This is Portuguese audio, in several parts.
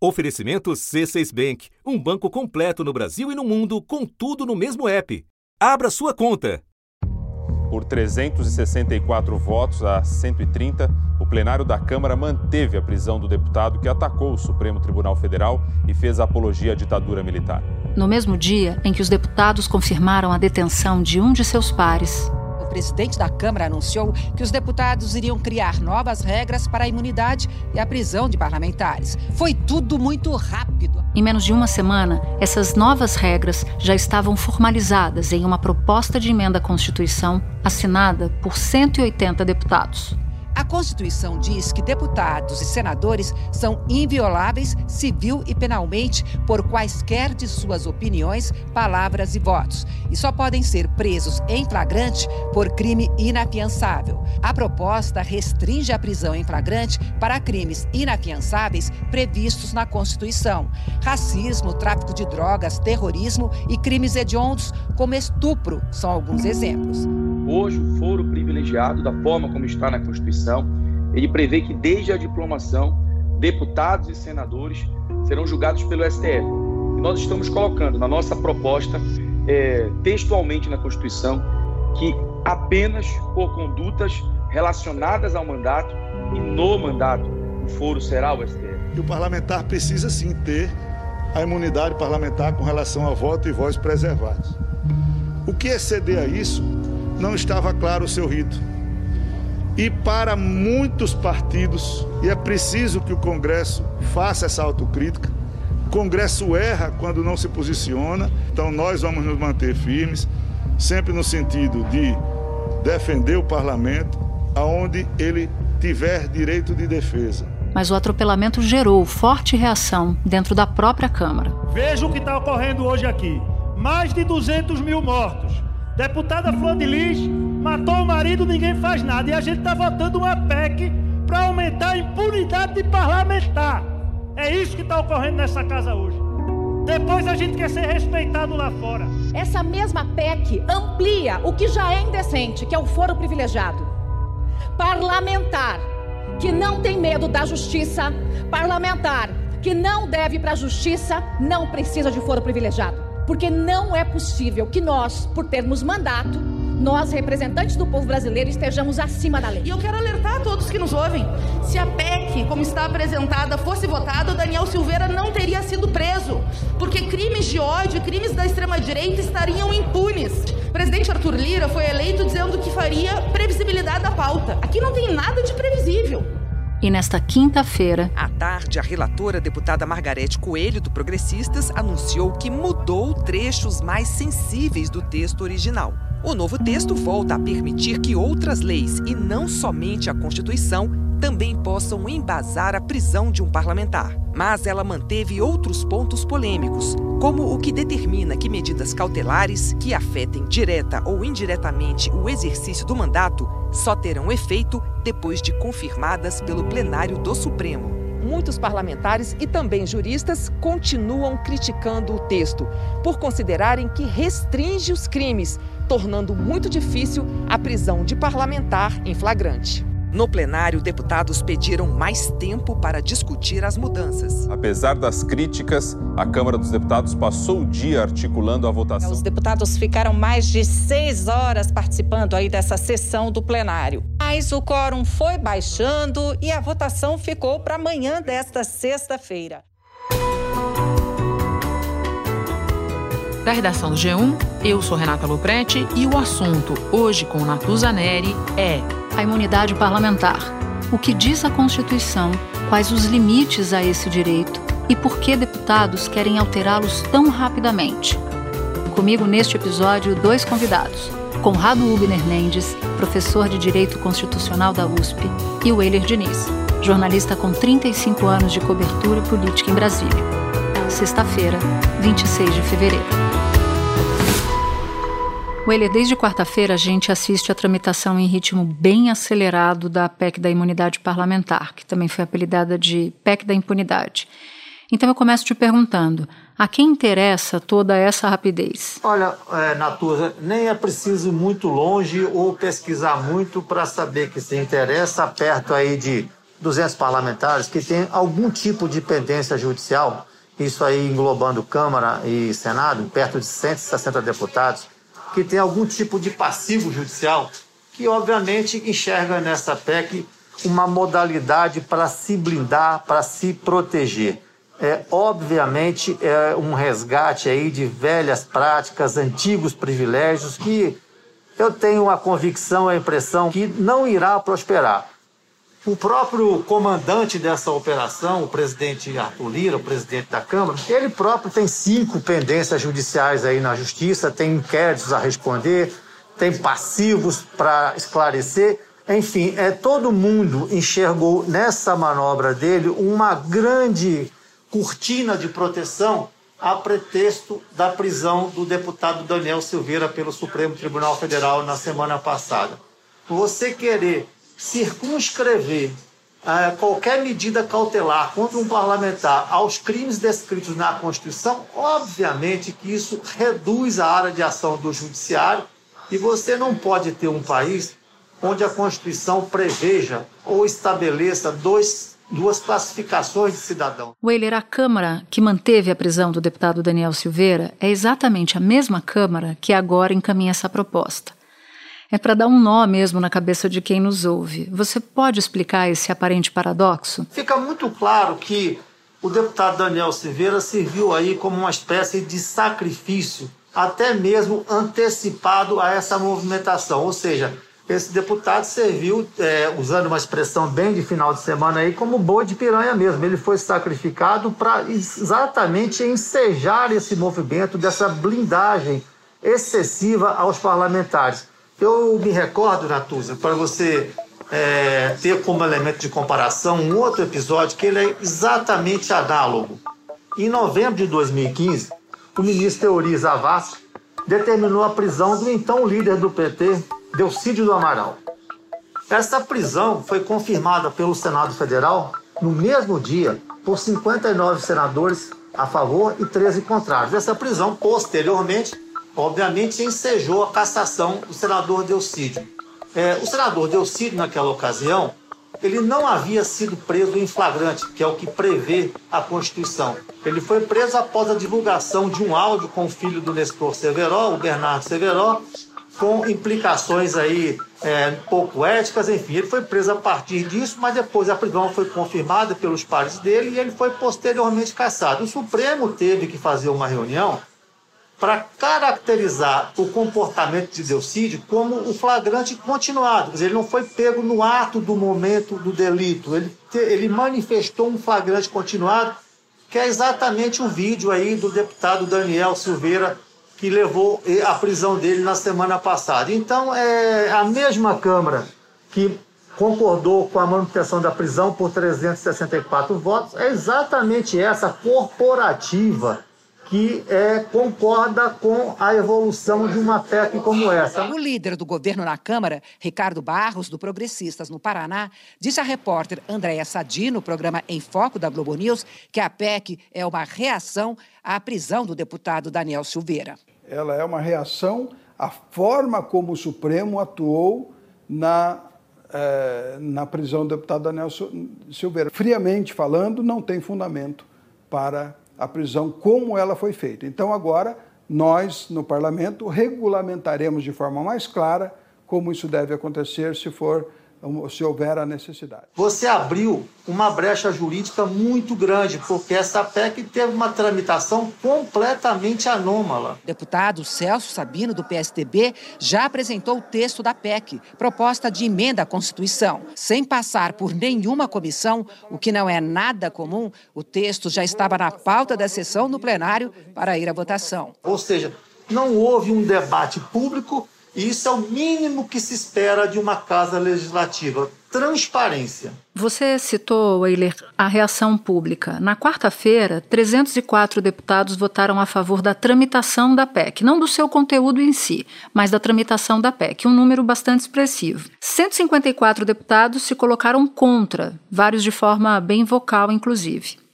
Oferecimento C6 Bank, um banco completo no Brasil e no mundo, com tudo no mesmo app. Abra sua conta. Por 364 votos a 130, o plenário da Câmara manteve a prisão do deputado que atacou o Supremo Tribunal Federal e fez apologia à ditadura militar. No mesmo dia em que os deputados confirmaram a detenção de um de seus pares, presidente da Câmara anunciou que os deputados iriam criar novas regras para a imunidade e a prisão de parlamentares. Foi tudo muito rápido. Em menos de uma semana, essas novas regras já estavam formalizadas em uma proposta de emenda à Constituição assinada por 180 deputados. A Constituição diz que deputados e senadores são invioláveis civil e penalmente por quaisquer de suas opiniões, palavras e votos, e só podem ser presos em flagrante por crime inafiançável. A proposta restringe a prisão em flagrante para crimes inafiançáveis previstos na Constituição: racismo, tráfico de drogas, terrorismo e crimes hediondos, como estupro, são alguns exemplos. Hoje, o foro privilegiado, da forma como está na Constituição, ele prevê que desde a diplomação, deputados e senadores serão julgados pelo STF. E nós estamos colocando na nossa proposta, é, textualmente na Constituição, que apenas por condutas relacionadas ao mandato e no mandato o foro será o STF. E o parlamentar precisa sim ter a imunidade parlamentar com relação a voto e voz preservados. O que exceder a isso não estava claro o seu rito. E para muitos partidos, e é preciso que o Congresso faça essa autocrítica, o Congresso erra quando não se posiciona, então nós vamos nos manter firmes, sempre no sentido de defender o parlamento aonde ele tiver direito de defesa. Mas o atropelamento gerou forte reação dentro da própria Câmara. Veja o que está ocorrendo hoje aqui: mais de 200 mil mortos, Deputada Flor de Lis matou o marido, ninguém faz nada. E a gente está votando uma PEC para aumentar a impunidade de parlamentar. É isso que está ocorrendo nessa casa hoje. Depois a gente quer ser respeitado lá fora. Essa mesma PEC amplia o que já é indecente, que é o foro privilegiado. Parlamentar que não tem medo da justiça, parlamentar que não deve para a justiça, não precisa de foro privilegiado porque não é possível que nós, por termos mandato, nós, representantes do povo brasileiro, estejamos acima da lei. E eu quero alertar a todos que nos ouvem: se a PEC, como está apresentada, fosse votada, Daniel Silveira não teria sido preso, porque crimes de ódio, crimes da extrema-direita estariam impunes. O presidente Arthur Lira foi eleito dizendo que faria previsibilidade da pauta. Aqui não tem nada de previsível. E nesta quinta-feira, à tarde, a relatora deputada Margarete Coelho, do Progressistas, anunciou que mudou trechos mais sensíveis do texto original. O novo texto volta a permitir que outras leis, e não somente a Constituição, também possam embasar a prisão de um parlamentar. Mas ela manteve outros pontos polêmicos, como o que determina que medidas cautelares que afetem direta ou indiretamente o exercício do mandato só terão efeito depois de confirmadas pelo plenário do Supremo. Muitos parlamentares e também juristas continuam criticando o texto por considerarem que restringe os crimes, tornando muito difícil a prisão de parlamentar em flagrante. No plenário, deputados pediram mais tempo para discutir as mudanças. Apesar das críticas, a Câmara dos Deputados passou o dia articulando a votação. Os deputados ficaram mais de seis horas participando aí dessa sessão do plenário. Mas o quórum foi baixando e a votação ficou para amanhã desta sexta-feira. Da redação do G1, eu sou Renata Loprete e o assunto hoje com Natuza Neri é a imunidade parlamentar. O que diz a Constituição, quais os limites a esse direito e por que deputados querem alterá-los tão rapidamente. Comigo neste episódio, dois convidados. Conrado Ubner Mendes, professor de Direito Constitucional da USP, e o Euler Diniz, jornalista com 35 anos de cobertura política em Brasília. Sexta-feira, 26 de fevereiro. Weiler, desde quarta-feira a gente assiste a tramitação em ritmo bem acelerado da PEC da imunidade parlamentar, que também foi apelidada de PEC da impunidade. Então eu começo te perguntando, a quem interessa toda essa rapidez? Olha, é, Natuza, nem é preciso muito longe ou pesquisar muito para saber que se interessa perto aí de 200 parlamentares que têm algum tipo de pendência judicial, isso aí englobando Câmara e Senado, perto de 160 deputados, que tem algum tipo de passivo judicial, que obviamente enxerga nessa PEC uma modalidade para se blindar, para se proteger. É, obviamente é um resgate aí de velhas práticas, antigos privilégios que eu tenho a convicção, a impressão que não irá prosperar. O próprio comandante dessa operação, o presidente Arthur Lira, o presidente da Câmara, ele próprio tem cinco pendências judiciais aí na justiça, tem inquéritos a responder, tem passivos para esclarecer. Enfim, é, todo mundo enxergou nessa manobra dele uma grande cortina de proteção a pretexto da prisão do deputado Daniel Silveira pelo Supremo Tribunal Federal na semana passada. Você querer circunscrever uh, qualquer medida cautelar contra um parlamentar aos crimes descritos na Constituição, obviamente que isso reduz a área de ação do Judiciário e você não pode ter um país onde a Constituição preveja ou estabeleça dois duas classificações de cidadão. Weiler, a Câmara que manteve a prisão do deputado Daniel Silveira é exatamente a mesma Câmara que agora encaminha essa proposta. É para dar um nó mesmo na cabeça de quem nos ouve. Você pode explicar esse aparente paradoxo? Fica muito claro que o deputado Daniel Silveira serviu aí como uma espécie de sacrifício, até mesmo antecipado a essa movimentação, ou seja, esse deputado serviu, é, usando uma expressão bem de final de semana aí, como boi de piranha mesmo. Ele foi sacrificado para exatamente ensejar esse movimento dessa blindagem excessiva aos parlamentares. Eu me recordo, Natuza, para você é, ter como elemento de comparação um outro episódio que ele é exatamente análogo. Em novembro de 2015, o ministro Teori Zavascki determinou a prisão do então líder do PT, Delcídio do Amaral. Essa prisão foi confirmada pelo Senado Federal no mesmo dia por 59 senadores a favor e 13 contrários. Essa prisão, posteriormente, obviamente, ensejou a cassação do senador Delcídio. É, o senador Delcídio, naquela ocasião, ele não havia sido preso em flagrante, que é o que prevê a Constituição. Ele foi preso após a divulgação de um áudio com o filho do Nestor Severo, o Bernardo Severo, com implicações aí é, pouco éticas, enfim, ele foi preso a partir disso, mas depois a prisão foi confirmada pelos pares dele e ele foi posteriormente cassado. O Supremo teve que fazer uma reunião para caracterizar o comportamento de Delcídio como o flagrante continuado. Quer dizer, ele não foi pego no ato do momento do delito, ele, te, ele manifestou um flagrante continuado, que é exatamente o vídeo aí do deputado Daniel Silveira que levou a prisão dele na semana passada. Então, é a mesma Câmara que concordou com a manutenção da prisão por 364 votos, é exatamente essa corporativa que é, concorda com a evolução de uma PEC como essa. O líder do governo na Câmara, Ricardo Barros, do Progressistas no Paraná, disse à repórter Andréa Sadi, no programa Em Foco da Globo News, que a PEC é uma reação à prisão do deputado Daniel Silveira. Ela é uma reação à forma como o Supremo atuou na é, na prisão do deputado Daniel Silveira. Friamente falando, não tem fundamento para a prisão como ela foi feita. Então, agora, nós, no parlamento, regulamentaremos de forma mais clara como isso deve acontecer se for se houver a necessidade. Você abriu uma brecha jurídica muito grande, porque essa PEC teve uma tramitação completamente anômala. O deputado Celso Sabino, do PSDB, já apresentou o texto da PEC, proposta de emenda à Constituição. Sem passar por nenhuma comissão, o que não é nada comum, o texto já estava na pauta da sessão no plenário para ir à votação. Ou seja, não houve um debate público e isso é o mínimo que se espera de uma casa legislativa. Transparência. Você citou, Weiler, a reação pública. Na quarta-feira, 304 deputados votaram a favor da tramitação da PEC, não do seu conteúdo em si, mas da tramitação da PEC, um número bastante expressivo. 154 deputados se colocaram contra, vários de forma bem vocal, inclusive.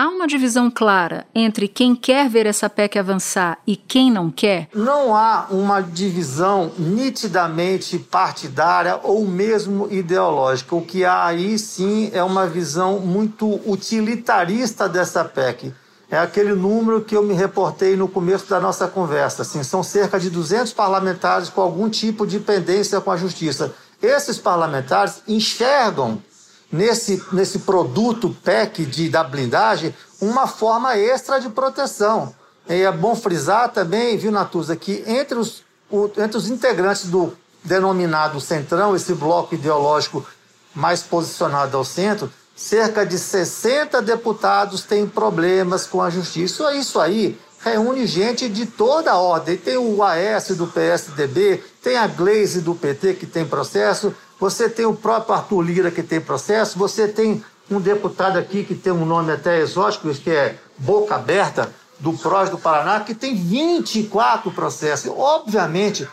Há uma divisão clara entre quem quer ver essa PEC avançar e quem não quer? Não há uma divisão nitidamente partidária ou mesmo ideológica. O que há aí sim é uma visão muito utilitarista dessa PEC. É aquele número que eu me reportei no começo da nossa conversa. Assim, são cerca de 200 parlamentares com algum tipo de pendência com a justiça. Esses parlamentares enxergam nesse, nesse produto PEC de, da blindagem uma forma extra de proteção. E é bom frisar também, viu, Natuza, que entre os, o, entre os integrantes do denominado Centrão, esse bloco ideológico mais posicionado ao centro, cerca de 60 deputados têm problemas com a justiça. Isso aí reúne gente de toda a ordem. Tem o AS do PSDB, tem a Glaze do PT que tem processo, você tem o próprio Arthur Lira que tem processo, você tem um deputado aqui que tem um nome até exótico, que é Boca Aberta, do PROS do Paraná, que tem 24 processos. Obviamente,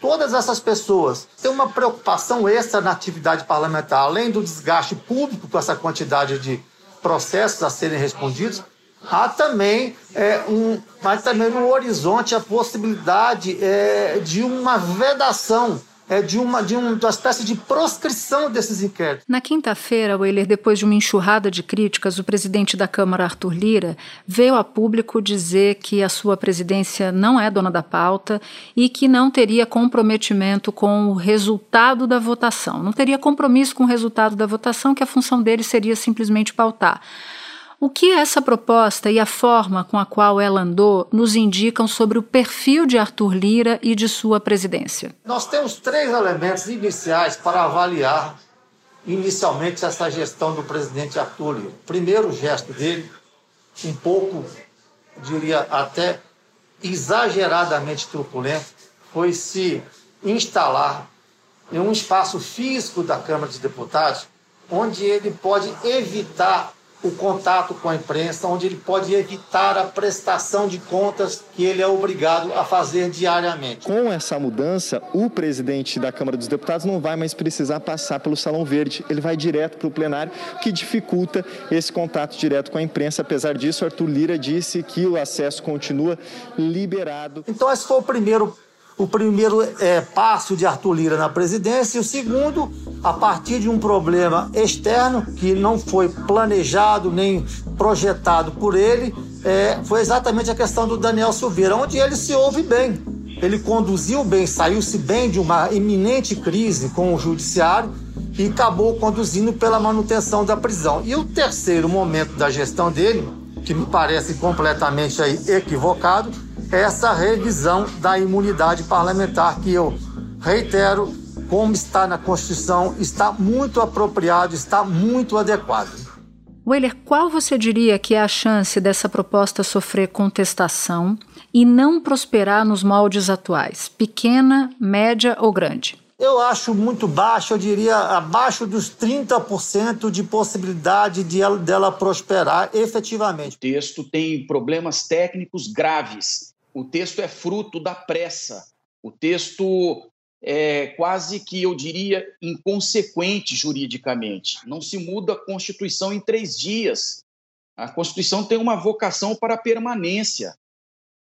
todas essas pessoas têm uma preocupação extra na atividade parlamentar, além do desgaste público com essa quantidade de processos a serem respondidos, há também, é, um, mas também no horizonte a possibilidade é, de uma vedação é, de, uma, de, um, de uma espécie de proscrição desses inquéritos. Na quinta-feira, Weiler, depois de uma enxurrada de críticas, o presidente da Câmara, Arthur Lira, veio a público dizer que a sua presidência não é dona da pauta e que não teria comprometimento com o resultado da votação. Não teria compromisso com o resultado da votação, que a função dele seria simplesmente pautar. O que essa proposta e a forma com a qual ela andou nos indicam sobre o perfil de Arthur Lira e de sua presidência? Nós temos três elementos iniciais para avaliar inicialmente essa gestão do presidente Arthur Lira. Primeiro, o gesto dele, um pouco, diria até exageradamente truculento, foi se instalar em um espaço físico da Câmara dos Deputados, onde ele pode evitar o contato com a imprensa, onde ele pode evitar a prestação de contas que ele é obrigado a fazer diariamente. Com essa mudança, o presidente da Câmara dos Deputados não vai mais precisar passar pelo Salão Verde, ele vai direto para o plenário, que dificulta esse contato direto com a imprensa. Apesar disso, Arthur Lira disse que o acesso continua liberado. Então, esse foi o primeiro o primeiro é, passo de Arthur Lira na presidência, e o segundo, a partir de um problema externo que não foi planejado nem projetado por ele, é, foi exatamente a questão do Daniel Silveira, onde ele se ouve bem. Ele conduziu bem, saiu-se bem de uma iminente crise com o judiciário e acabou conduzindo pela manutenção da prisão. E o terceiro momento da gestão dele, que me parece completamente aí equivocado, essa revisão da imunidade parlamentar, que eu reitero, como está na Constituição, está muito apropriado, está muito adequado. Weiler, qual você diria que é a chance dessa proposta sofrer contestação e não prosperar nos moldes atuais? Pequena, média ou grande? Eu acho muito baixo, eu diria abaixo dos 30% de possibilidade de ela, dela prosperar efetivamente. O texto tem problemas técnicos graves o texto é fruto da pressa. O texto é quase que, eu diria, inconsequente juridicamente. Não se muda a Constituição em três dias. A Constituição tem uma vocação para permanência.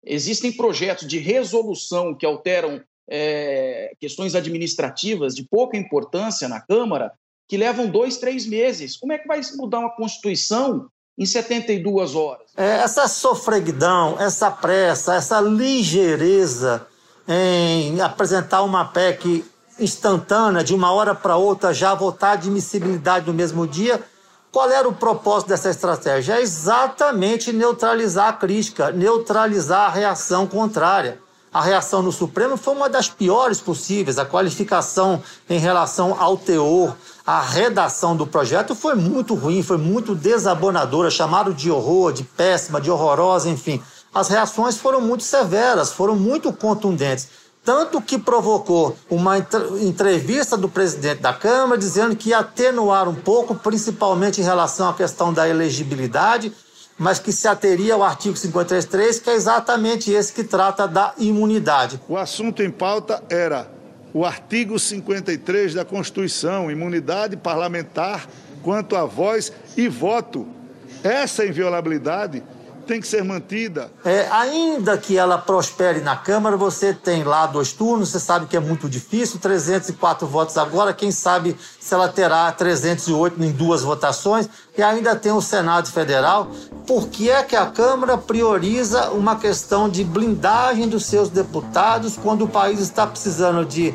Existem projetos de resolução que alteram é, questões administrativas de pouca importância na Câmara que levam dois, três meses. Como é que vai mudar uma Constituição em 72 horas. É, essa sofreguidão, essa pressa, essa ligeireza em apresentar uma PEC instantânea, de uma hora para outra, já votar admissibilidade no mesmo dia, qual era o propósito dessa estratégia? É exatamente neutralizar a crítica, neutralizar a reação contrária. A reação no Supremo foi uma das piores possíveis. A qualificação em relação ao teor, a redação do projeto foi muito ruim, foi muito desabonadora, chamaram de horror, de péssima, de horrorosa, enfim. As reações foram muito severas, foram muito contundentes. Tanto que provocou uma entrevista do presidente da Câmara dizendo que ia atenuar um pouco, principalmente em relação à questão da elegibilidade, mas que se ateria ao artigo 53.3, que é exatamente esse que trata da imunidade. O assunto em pauta era o artigo 53 da Constituição, imunidade parlamentar quanto a voz e voto. Essa inviolabilidade tem que ser mantida. É, ainda que ela prospere na Câmara, você tem lá dois turnos, você sabe que é muito difícil, 304 votos agora, quem sabe se ela terá 308 em duas votações, e ainda tem o Senado Federal. Por que é que a Câmara prioriza uma questão de blindagem dos seus deputados quando o país está precisando de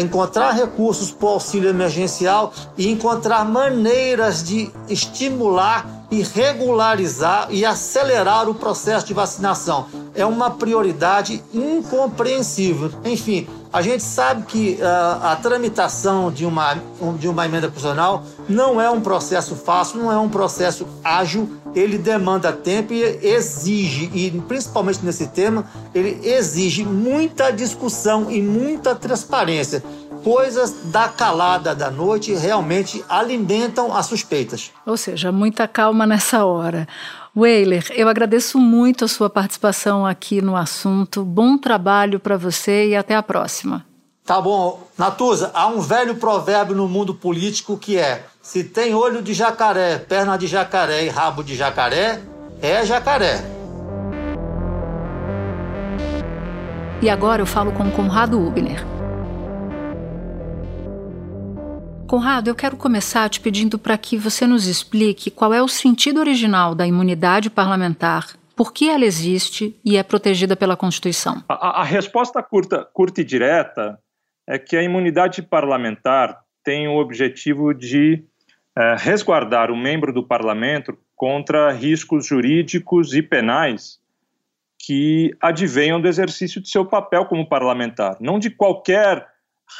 encontrar recursos para o auxílio emergencial e encontrar maneiras de estimular e regularizar e acelerar o processo de vacinação. É uma prioridade incompreensível. Enfim, a gente sabe que uh, a tramitação de uma, de uma emenda constitucional não é um processo fácil, não é um processo ágil, ele demanda tempo e exige, e principalmente nesse tema, ele exige muita discussão e muita transparência coisas da calada da noite realmente alimentam as suspeitas. Ou seja, muita calma nessa hora. Weiler, eu agradeço muito a sua participação aqui no assunto. Bom trabalho para você e até a próxima. Tá bom. Natuza, há um velho provérbio no mundo político que é: se tem olho de jacaré, perna de jacaré e rabo de jacaré, é jacaré. E agora eu falo com Conrado Ubner. Conrado, eu quero começar te pedindo para que você nos explique qual é o sentido original da imunidade parlamentar, por que ela existe e é protegida pela Constituição. A, a resposta curta, curta e direta é que a imunidade parlamentar tem o objetivo de é, resguardar o membro do parlamento contra riscos jurídicos e penais que advenham do exercício de seu papel como parlamentar, não de qualquer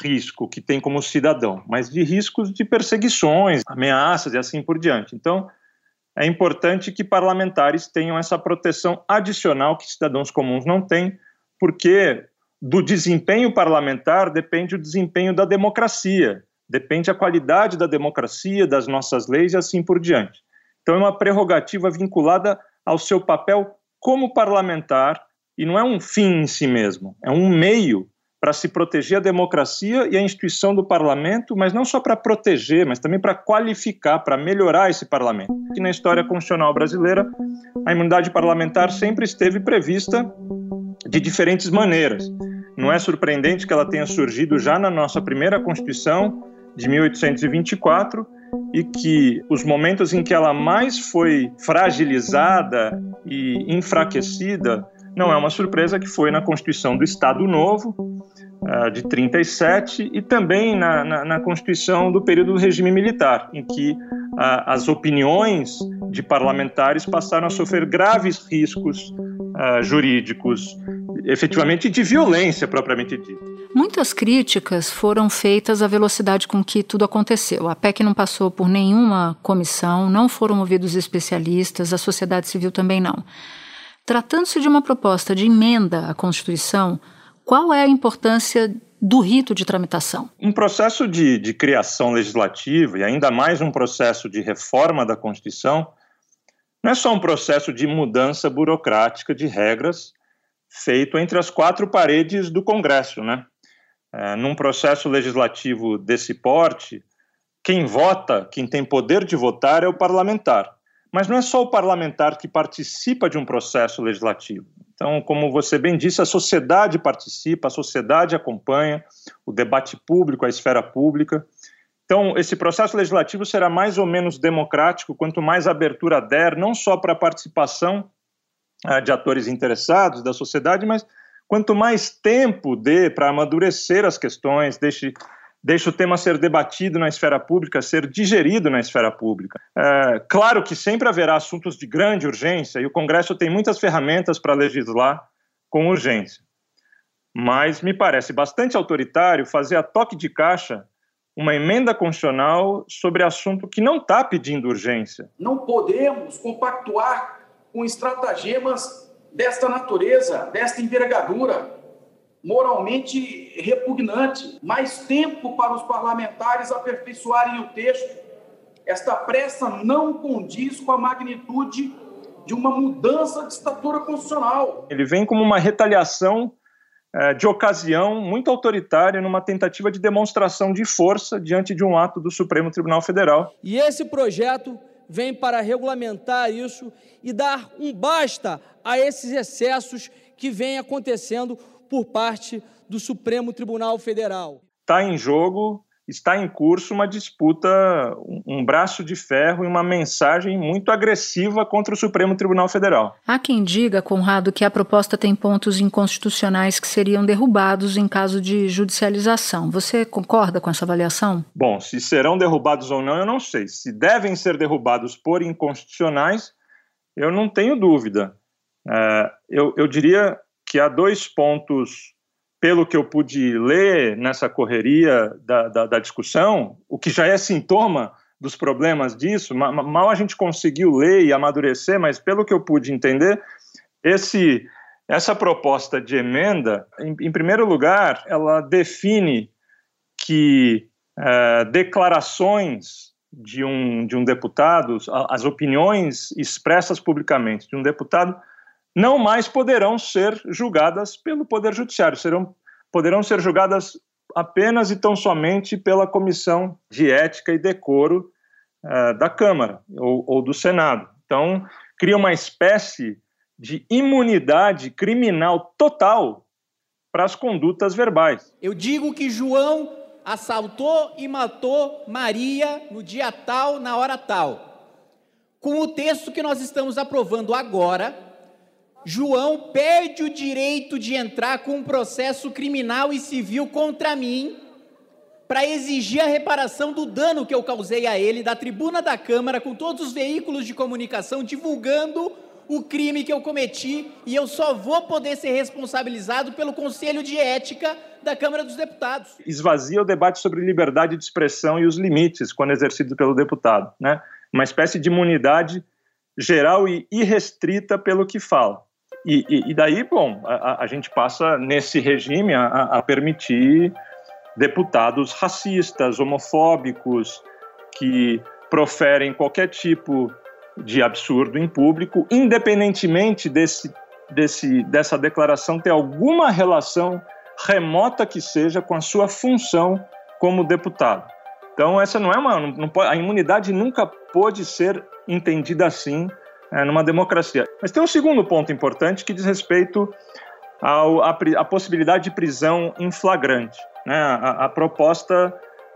risco que tem como cidadão, mas de riscos de perseguições, ameaças e assim por diante. Então, é importante que parlamentares tenham essa proteção adicional que cidadãos comuns não têm, porque do desempenho parlamentar depende o desempenho da democracia, depende a qualidade da democracia, das nossas leis e assim por diante. Então, é uma prerrogativa vinculada ao seu papel como parlamentar e não é um fim em si mesmo, é um meio para se proteger a democracia e a instituição do parlamento, mas não só para proteger, mas também para qualificar, para melhorar esse parlamento. E na história constitucional brasileira, a imunidade parlamentar sempre esteve prevista de diferentes maneiras. Não é surpreendente que ela tenha surgido já na nossa primeira Constituição de 1824 e que os momentos em que ela mais foi fragilizada e enfraquecida não é uma surpresa que foi na Constituição do Estado Novo, uh, de 37, e também na, na, na, Constituição do período do regime militar, em que uh, as opiniões de parlamentares passaram a sofrer graves riscos uh, jurídicos, efetivamente de violência propriamente dita. Muitas críticas foram feitas à velocidade com que tudo aconteceu. A PEC não passou por nenhuma comissão, não foram ouvidos especialistas, a sociedade civil também não. Tratando-se de uma proposta de emenda à Constituição, qual é a importância do rito de tramitação? Um processo de, de criação legislativa, e ainda mais um processo de reforma da Constituição, não é só um processo de mudança burocrática de regras feito entre as quatro paredes do Congresso, né? É, num processo legislativo desse porte, quem vota, quem tem poder de votar é o parlamentar. Mas não é só o parlamentar que participa de um processo legislativo. Então, como você bem disse, a sociedade participa, a sociedade acompanha o debate público, a esfera pública. Então, esse processo legislativo será mais ou menos democrático quanto mais abertura der, não só para a participação uh, de atores interessados da sociedade, mas quanto mais tempo dê para amadurecer as questões, deixe deixa o tema ser debatido na esfera pública, ser digerido na esfera pública. É, claro que sempre haverá assuntos de grande urgência e o Congresso tem muitas ferramentas para legislar com urgência. Mas me parece bastante autoritário fazer a toque de caixa uma emenda constitucional sobre assunto que não está pedindo urgência. Não podemos compactuar com estratagemas desta natureza, desta envergadura moralmente repugnante. Mais tempo para os parlamentares aperfeiçoarem o texto. Esta pressa não condiz com a magnitude de uma mudança de estatura constitucional. Ele vem como uma retaliação é, de ocasião muito autoritária numa tentativa de demonstração de força diante de um ato do Supremo Tribunal Federal. E esse projeto vem para regulamentar isso e dar um basta a esses excessos que vêm acontecendo por parte do Supremo Tribunal Federal. Está em jogo está em curso uma disputa, um braço de ferro e uma mensagem muito agressiva contra o Supremo Tribunal Federal. Há quem diga, Conrado, que a proposta tem pontos inconstitucionais que seriam derrubados em caso de judicialização. Você concorda com essa avaliação? Bom, se serão derrubados ou não, eu não sei. Se devem ser derrubados por inconstitucionais, eu não tenho dúvida. É, eu, eu diria que há dois pontos pelo que eu pude ler nessa correria da, da, da discussão, o que já é sintoma dos problemas disso, mal a gente conseguiu ler e amadurecer, mas pelo que eu pude entender, esse, essa proposta de emenda, em, em primeiro lugar, ela define que é, declarações de um, de um deputado, as opiniões expressas publicamente de um deputado, não mais poderão ser julgadas pelo Poder Judiciário, serão, poderão ser julgadas apenas e tão somente pela Comissão de Ética e Decoro uh, da Câmara ou, ou do Senado. Então, cria uma espécie de imunidade criminal total para as condutas verbais. Eu digo que João assaltou e matou Maria no dia tal, na hora tal. Com o texto que nós estamos aprovando agora, João perde o direito de entrar com um processo criminal e civil contra mim para exigir a reparação do dano que eu causei a ele da tribuna da Câmara com todos os veículos de comunicação divulgando o crime que eu cometi e eu só vou poder ser responsabilizado pelo Conselho de Ética da Câmara dos Deputados. Esvazia o debate sobre liberdade de expressão e os limites quando exercido pelo deputado, né? Uma espécie de imunidade geral e irrestrita pelo que fala. E, e, e daí, bom, a, a, gente passa nesse regime a, a permitir deputados racistas, homofóbicos, que proferem qualquer tipo de absurdo em público, independentemente desse, desse, dessa declaração ter alguma relação remota que seja com a sua função como deputado. Então, essa não é uma. Não a imunidade nunca pode ser entendida assim é, numa democracia. Mas tem um segundo ponto importante que diz respeito à possibilidade de prisão em flagrante. Né? A, a proposta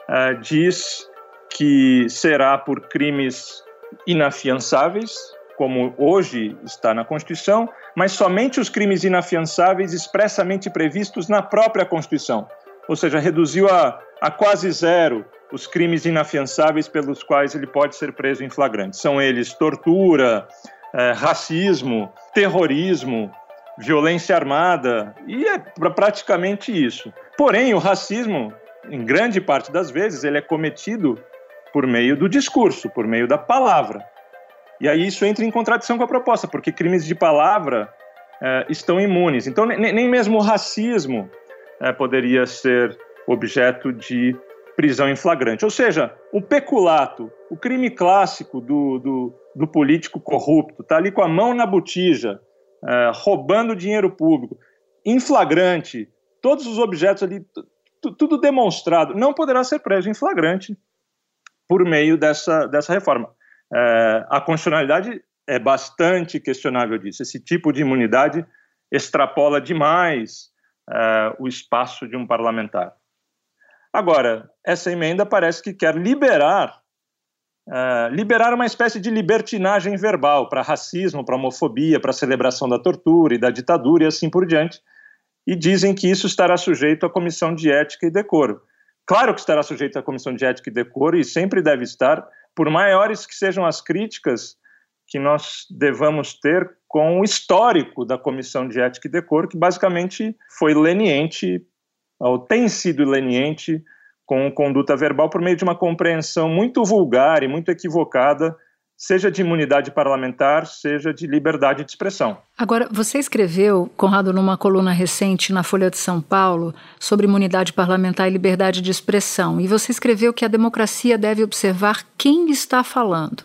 é, diz que será por crimes inafiançáveis, como hoje está na Constituição, mas somente os crimes inafiançáveis expressamente previstos na própria Constituição. Ou seja, reduziu a, a quase zero os crimes inafiançáveis pelos quais ele pode ser preso em flagrante. São eles tortura, é, racismo, terrorismo, violência armada, e é praticamente isso. Porém, o racismo, em grande parte das vezes, ele é cometido por meio do discurso, por meio da palavra. E aí isso entra em contradição com a proposta, porque crimes de palavra é, estão imunes. Então, nem mesmo o racismo é, poderia ser objeto de prisão em flagrante. Ou seja, o peculato, o crime clássico do, do, do político corrupto, está ali com a mão na botija, é, roubando dinheiro público, em flagrante, todos os objetos ali, tudo demonstrado, não poderá ser preso em flagrante por meio dessa, dessa reforma. É, a constitucionalidade é bastante questionável disso. Esse tipo de imunidade extrapola demais é, o espaço de um parlamentar. Agora, essa emenda parece que quer liberar Uh, liberar uma espécie de libertinagem verbal para racismo, para homofobia, para celebração da tortura e da ditadura e assim por diante, e dizem que isso estará sujeito à comissão de ética e decoro. Claro que estará sujeito à comissão de ética e decoro e sempre deve estar, por maiores que sejam as críticas que nós devamos ter com o histórico da comissão de ética e decoro, que basicamente foi leniente ou tem sido leniente com conduta verbal por meio de uma compreensão muito vulgar e muito equivocada, seja de imunidade parlamentar, seja de liberdade de expressão. Agora, você escreveu, Conrado, numa coluna recente na Folha de São Paulo, sobre imunidade parlamentar e liberdade de expressão, e você escreveu que a democracia deve observar quem está falando.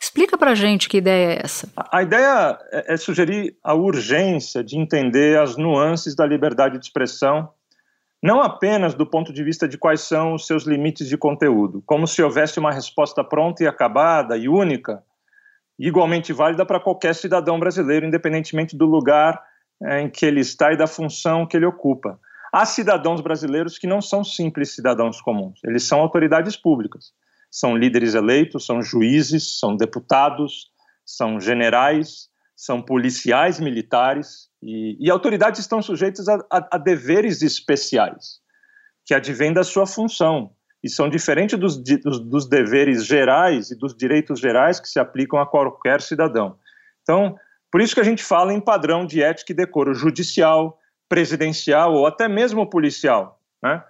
Explica para gente que ideia é essa. A ideia é, é sugerir a urgência de entender as nuances da liberdade de expressão não apenas do ponto de vista de quais são os seus limites de conteúdo, como se houvesse uma resposta pronta e acabada e única, igualmente válida para qualquer cidadão brasileiro, independentemente do lugar é, em que ele está e da função que ele ocupa. Há cidadãos brasileiros que não são simples cidadãos comuns, eles são autoridades públicas, são líderes eleitos, são juízes, são deputados, são generais, são policiais militares e, e autoridades estão sujeitas a, a, a, deveres especiais que advêm da sua função e são diferentes dos, dos, dos deveres gerais e dos direitos gerais que se aplicam a qualquer cidadão. Então, por isso que a gente fala em padrão de ética e decoro judicial, presidencial ou até mesmo policial. Né?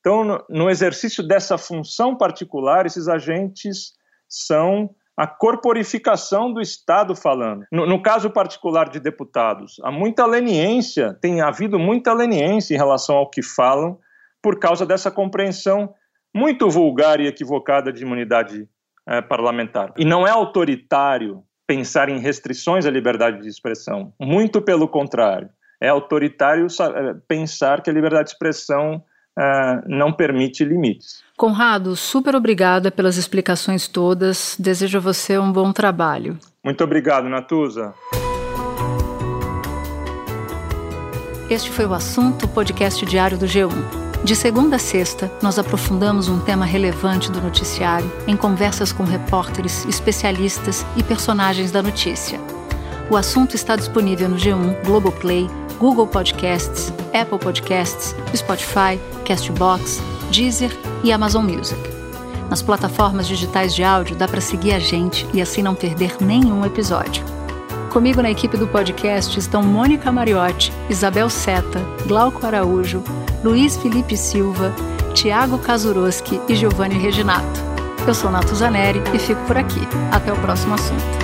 Então, no, no exercício dessa função particular, esses agentes são a corporificação do Estado falando. No, no, caso particular de deputados, há muita leniência, tem havido muita leniência em relação ao que falam, por causa dessa compreensão muito vulgar e equivocada de imunidade é, parlamentar. E não é autoritário pensar em restrições à liberdade de expressão, muito pelo contrário. É autoritário é, pensar que a liberdade de expressão uh, não permite limites. Conrado, super obrigada pelas explicações todas. Desejo a você um bom trabalho. Muito obrigado, Natuza. Este foi o assunto podcast diário do G1. De segunda a sexta, nós aprofundamos um tema relevante do noticiário em conversas com repórteres, especialistas e personagens da notícia. O assunto está disponível no G1, Globoplay, Google Podcasts, Apple Podcasts, Spotify, Castbox, Deezer e Amazon Music. Nas plataformas digitais de áudio dá para seguir a gente e assim não perder nenhum episódio. Comigo na equipe do podcast estão Mônica Mariotti, Isabel Seta, Glauco Araújo, Luiz Felipe Silva, Tiago Kazuroski e Giovanni Reginato. Eu sou Nato Zaneri e fico por aqui. Até o próximo assunto.